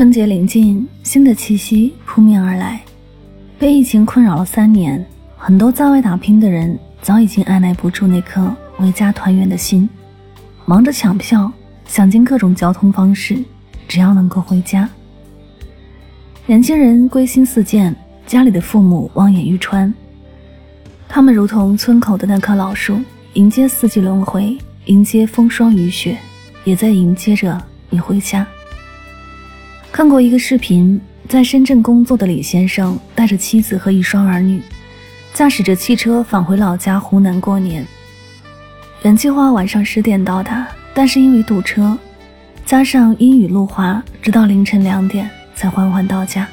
春节临近，新的气息扑面而来。被疫情困扰了三年，很多在外打拼的人早已经按耐不住那颗回家团圆的心，忙着抢票，想尽各种交通方式，只要能够回家。年轻人归心似箭，家里的父母望眼欲穿。他们如同村口的那棵老树，迎接四季轮回，迎接风霜雨雪，也在迎接着你回家。看过一个视频，在深圳工作的李先生带着妻子和一双儿女，驾驶着汽车返回老家湖南过年。原计划晚上十点到达，但是因为堵车，加上阴雨路滑，直到凌晨两点才缓缓到家。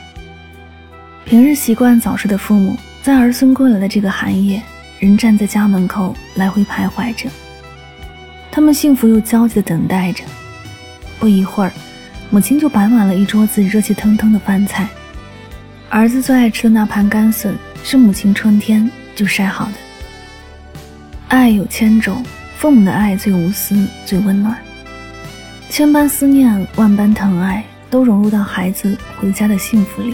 平日习惯早睡的父母，在儿孙归来的这个寒夜，仍站在家门口来回徘徊着。他们幸福又焦急地等待着。不一会儿。母亲就摆满了一桌子热气腾腾的饭菜，儿子最爱吃的那盘干笋是母亲春天就晒好的。爱有千种，父母的爱最无私、最温暖，千般思念、万般疼爱，都融入到孩子回家的幸福里。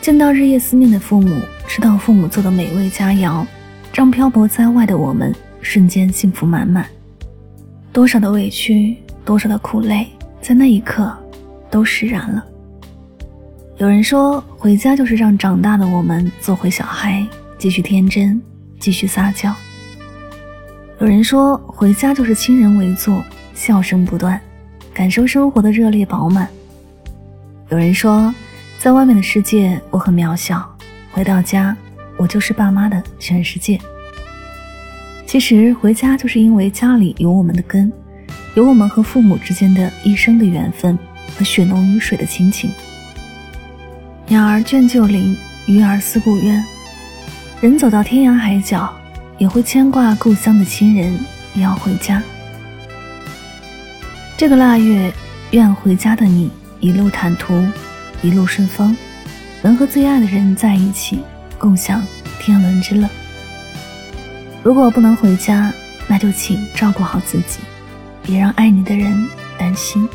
见到日夜思念的父母，吃到父母做的美味佳肴，让漂泊在外的我们瞬间幸福满满。多少的委屈，多少的苦累。在那一刻，都释然了。有人说，回家就是让长大的我们做回小孩，继续天真，继续撒娇。有人说，回家就是亲人围坐，笑声不断，感受生活的热烈饱满。有人说，在外面的世界我很渺小，回到家，我就是爸妈的全世界。其实，回家就是因为家里有我们的根。有我们和父母之间的一生的缘分和血浓于水的亲情。鸟儿倦旧林，鱼儿思故渊。人走到天涯海角，也会牵挂故乡的亲人，也要回家。这个腊月，愿回家的你一路坦途，一路顺风，能和最爱的人在一起，共享天伦之乐。如果不能回家，那就请照顾好自己。别让爱你的人担心。